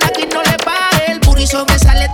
aquí no le pare. El purizo me sale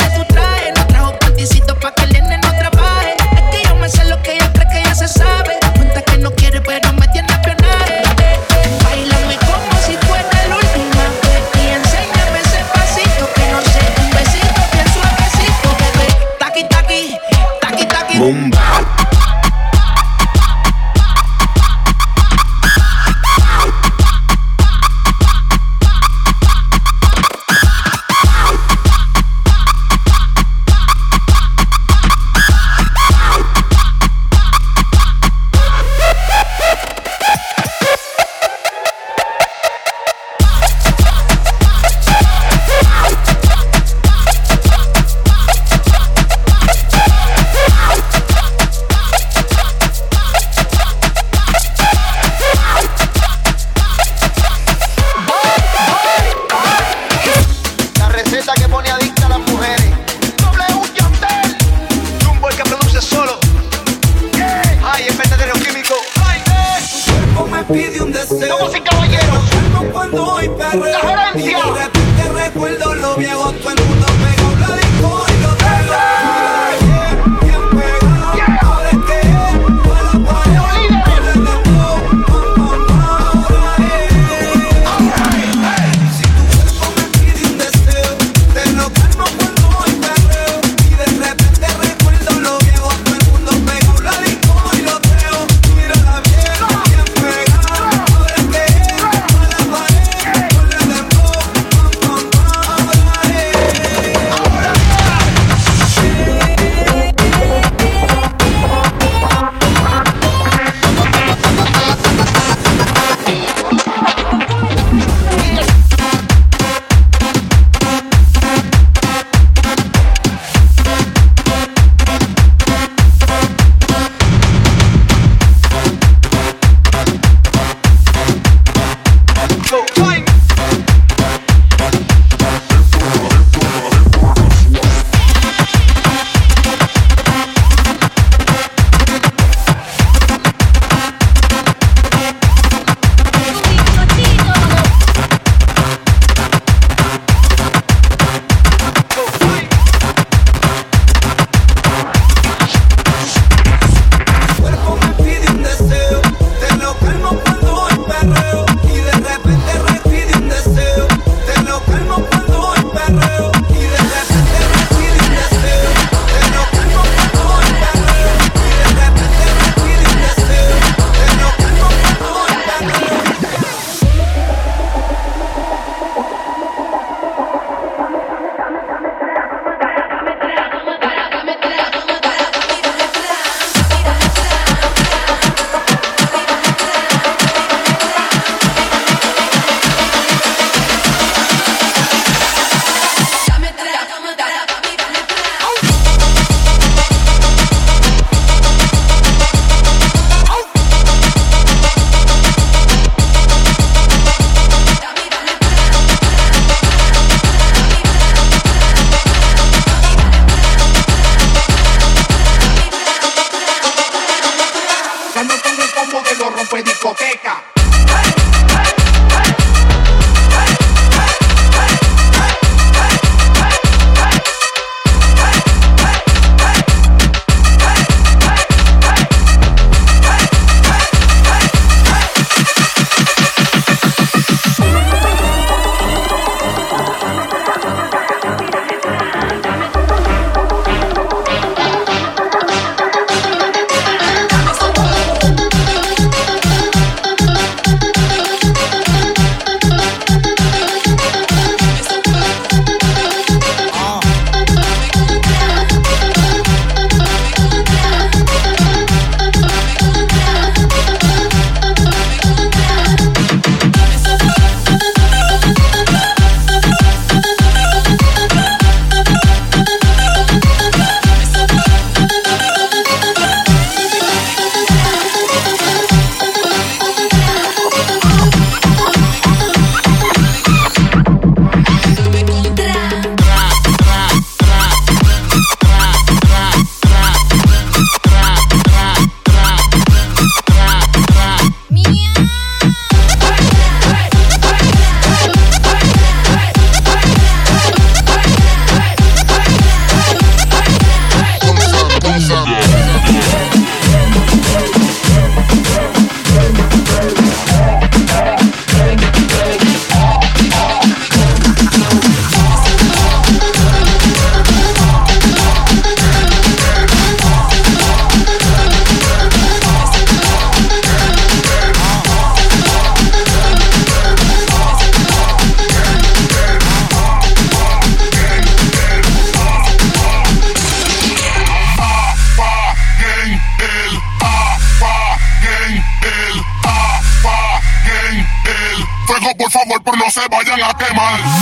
Pokémon.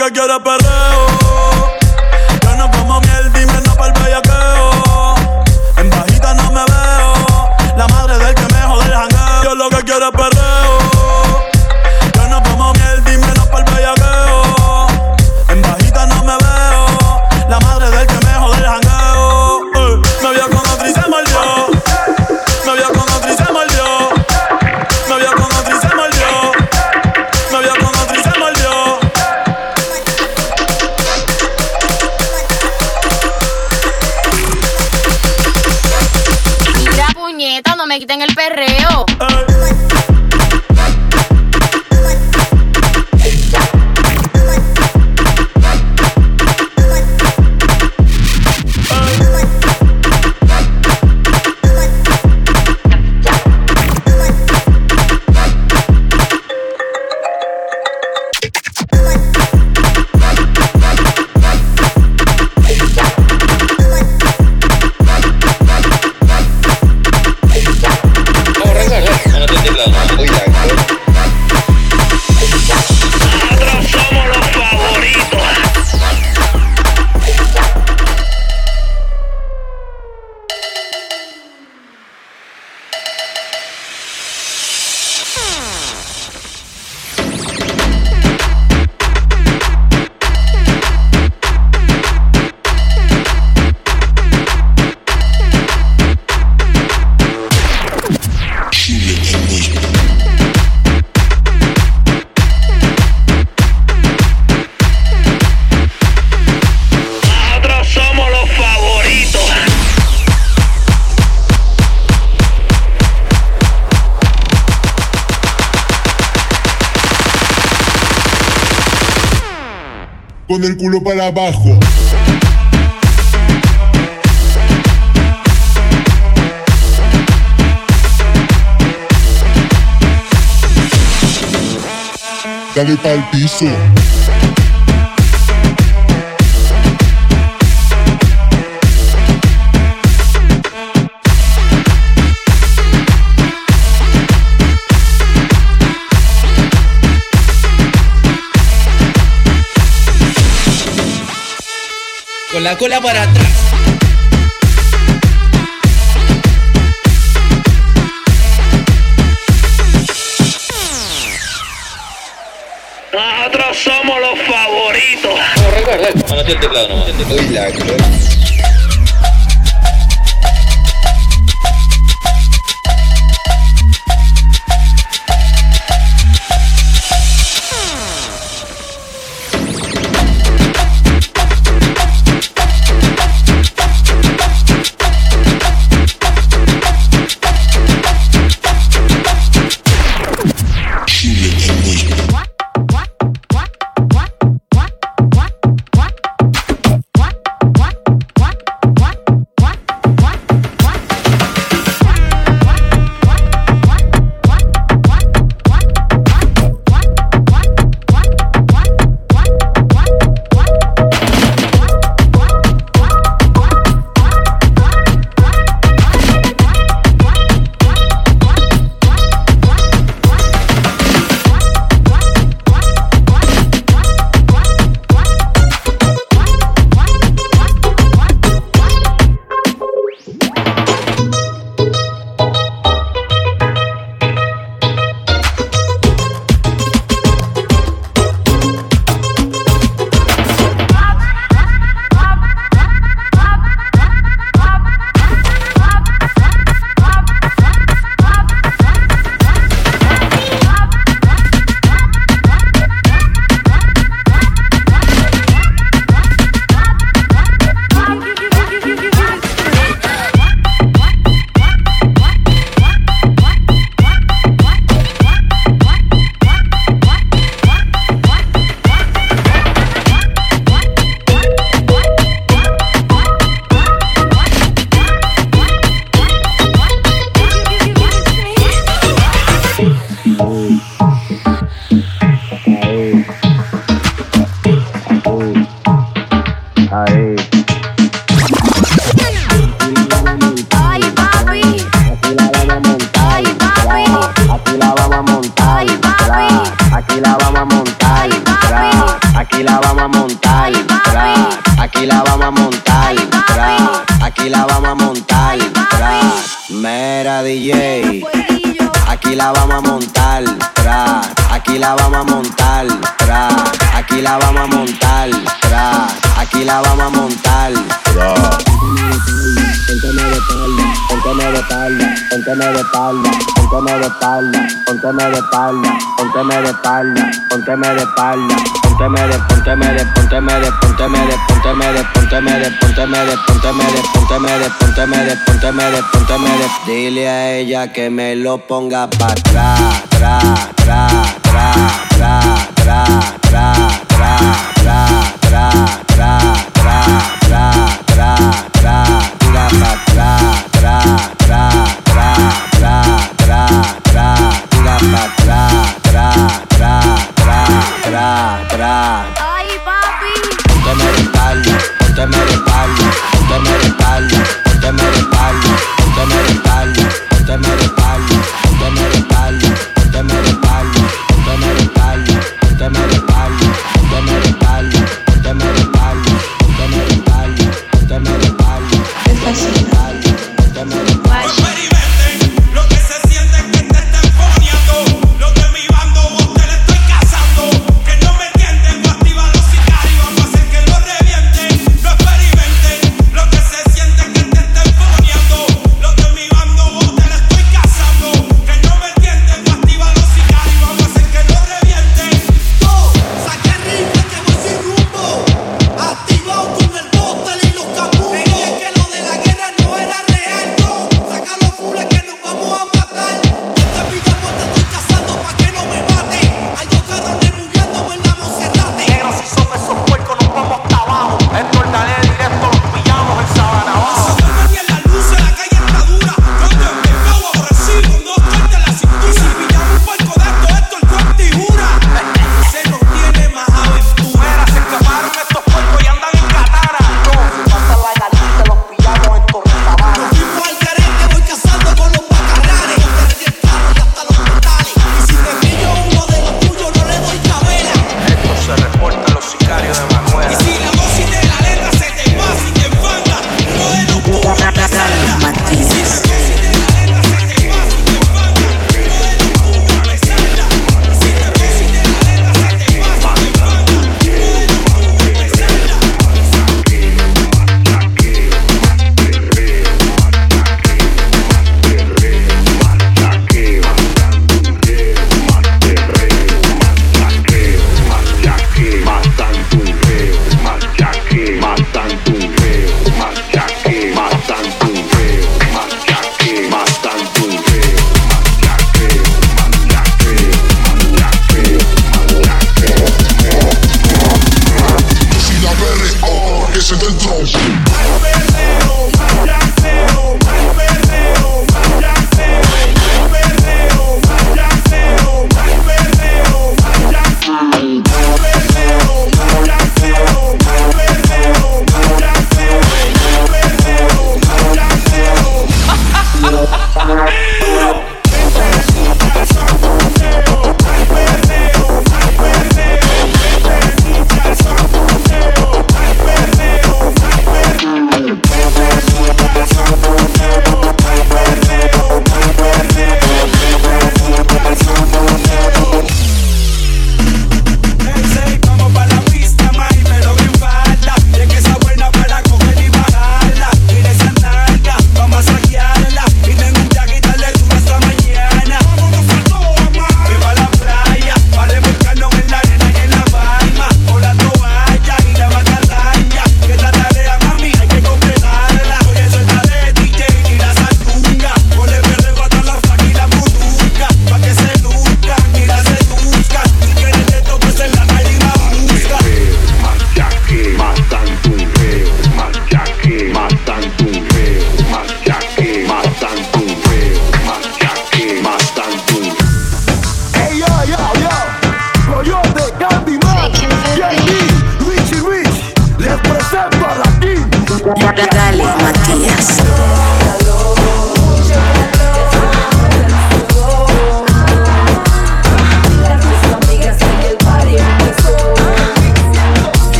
que quiere perreo. con el culo para abajo. Dale pa'l piso. con la cola para atrás. Nosotros somos los favoritos. No, recuerda, el teclado nomás. montar, aquí la vamos a montar, aquí la vamos a montar, aquí la vamos a montar, mera DJ, aquí la vamos a montar, aquí la vamos a montar, aquí la vamos a montar, aquí la vamos a montar, Pónteme de espalda, pónteme de espalda, pónteme de espalda, pónteme de espalda, pónteme de espalda, pónteme de espalda, pónteme de pónteme de, pónteme de, pónteme de, pónteme de, pónteme de, pónteme de, pónteme de, pónteme de, de, pónteme de, de. Dile a ella que me lo ponga pa' atrás, tra, tra, tra, tra, tra, tra, tra, tra, tra, tra, espalda, pónteme de espalda, pónteme de espalda, pónteme de espalda, pónteme de espalda, pónteme de espalda, de espalda, pónteme de de de de de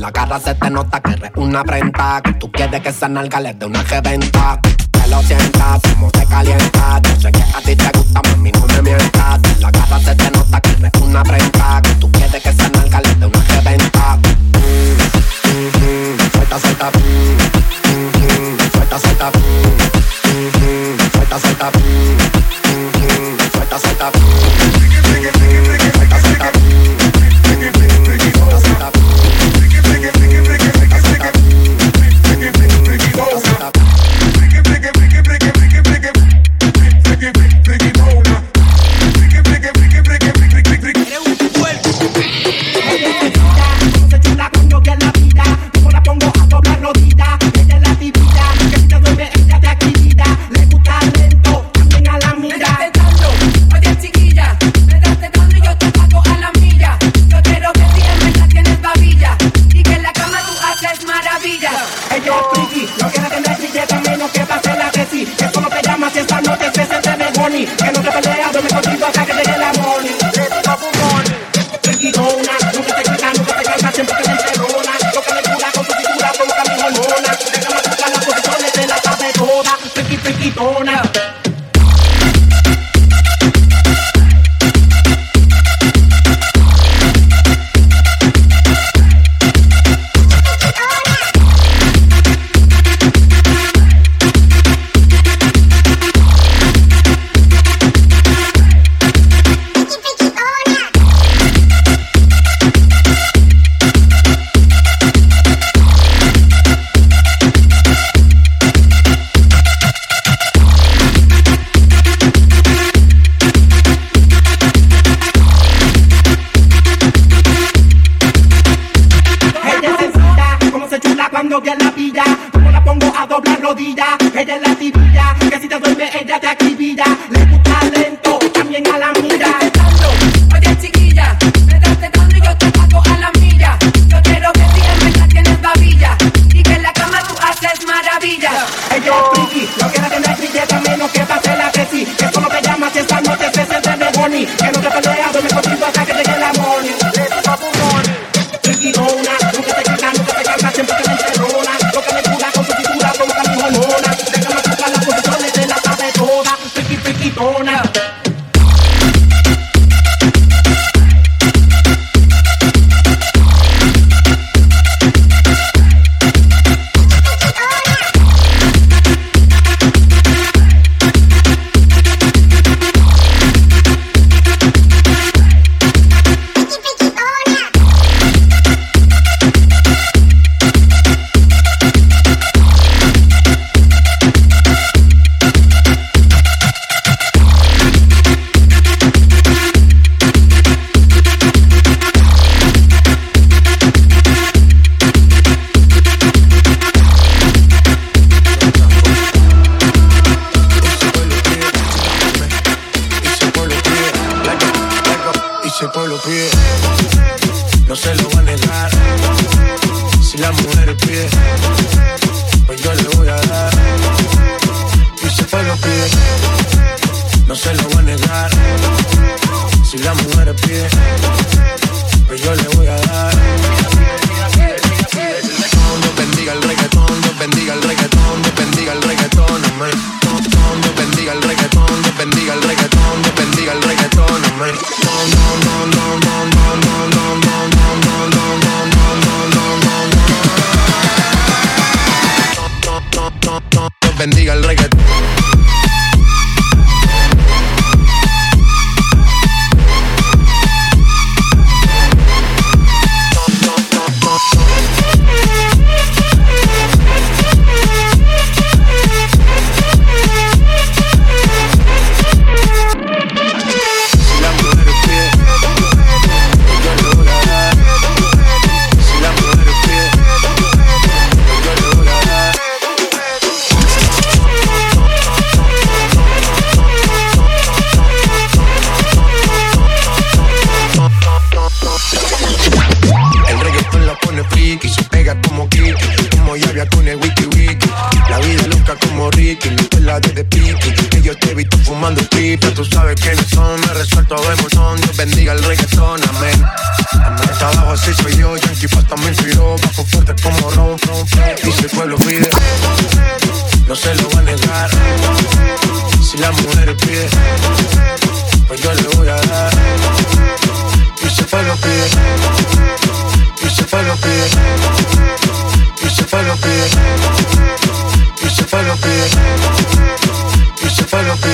La cara se te nota que eres una prenda. Que tú quieres que esa nalga le dé una reventa. Que lo sientas, como te calienta. Yo sé que a ti te gusta, mami, no me la cara se te nota que eres una prenda. Que tú quieres que esa nalga le una reventa. suelta, suelta. suelta, suelta. suelta, suelta. suelta, suelta. Bendiga el feel fue lo que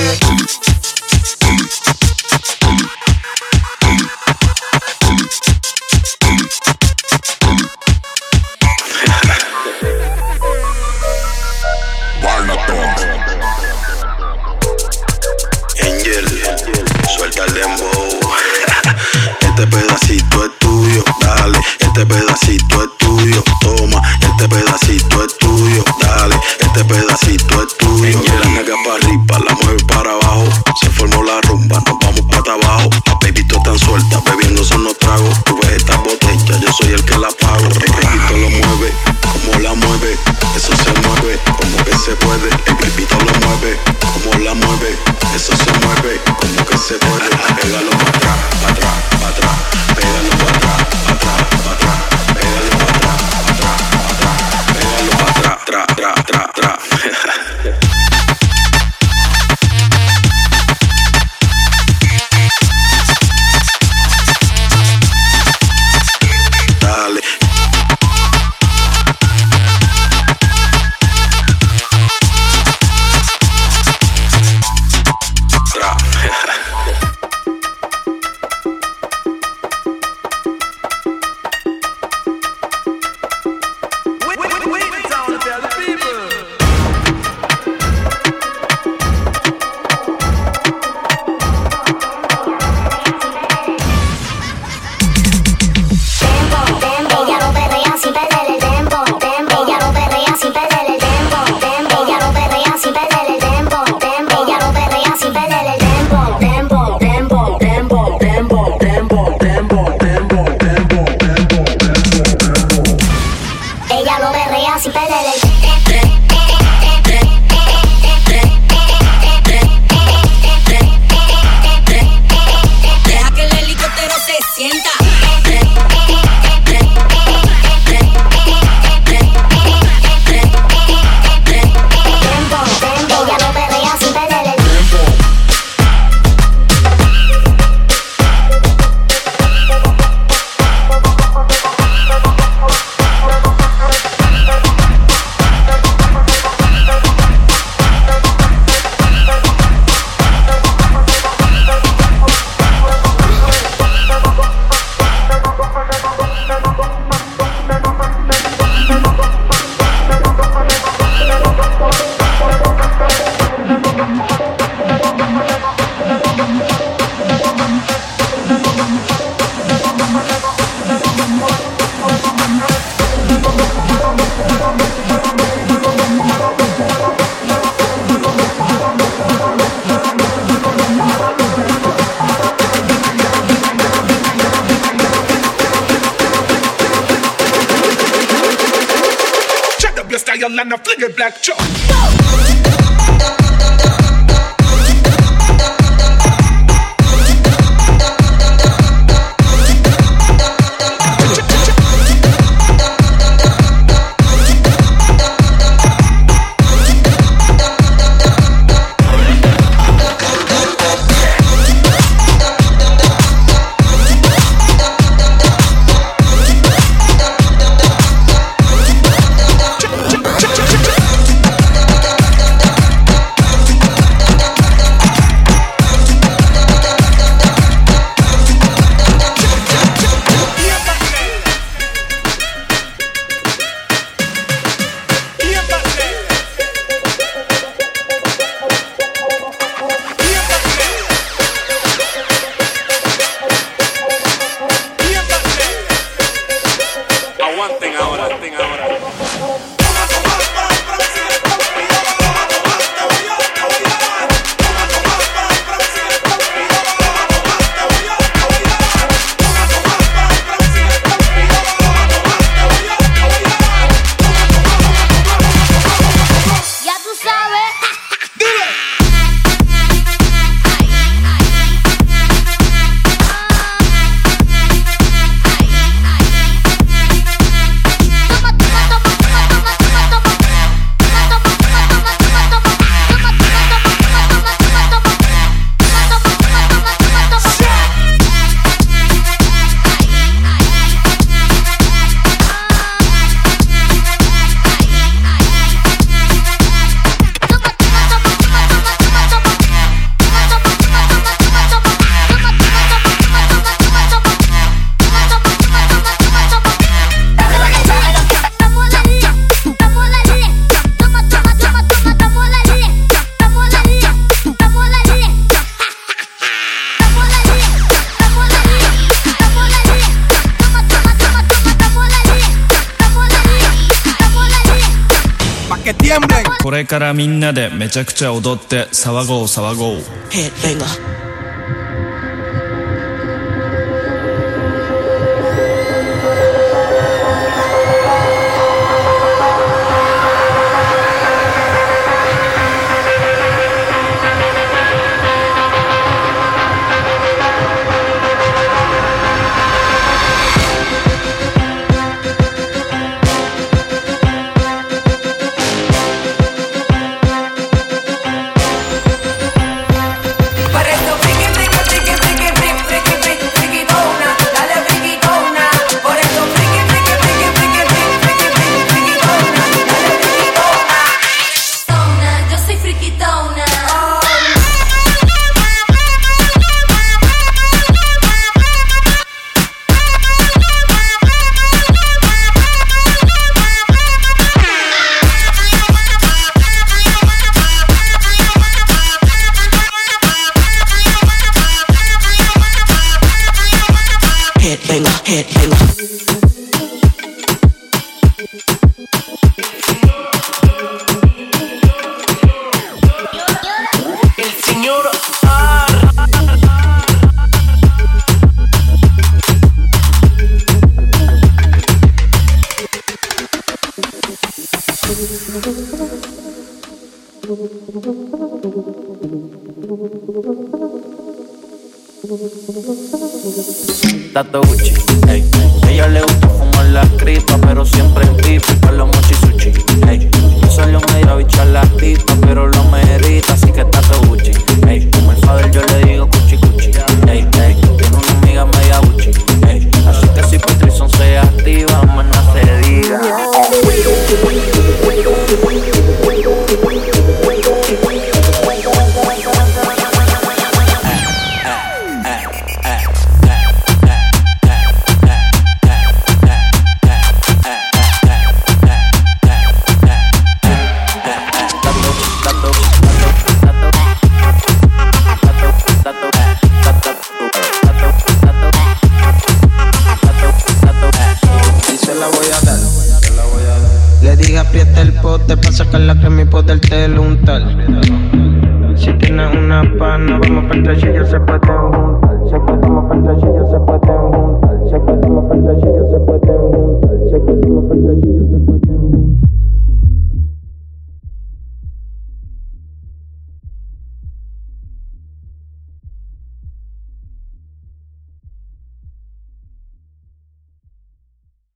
れからみんなでめちゃくちゃ踊って騒ごう騒ごう。へえレンガ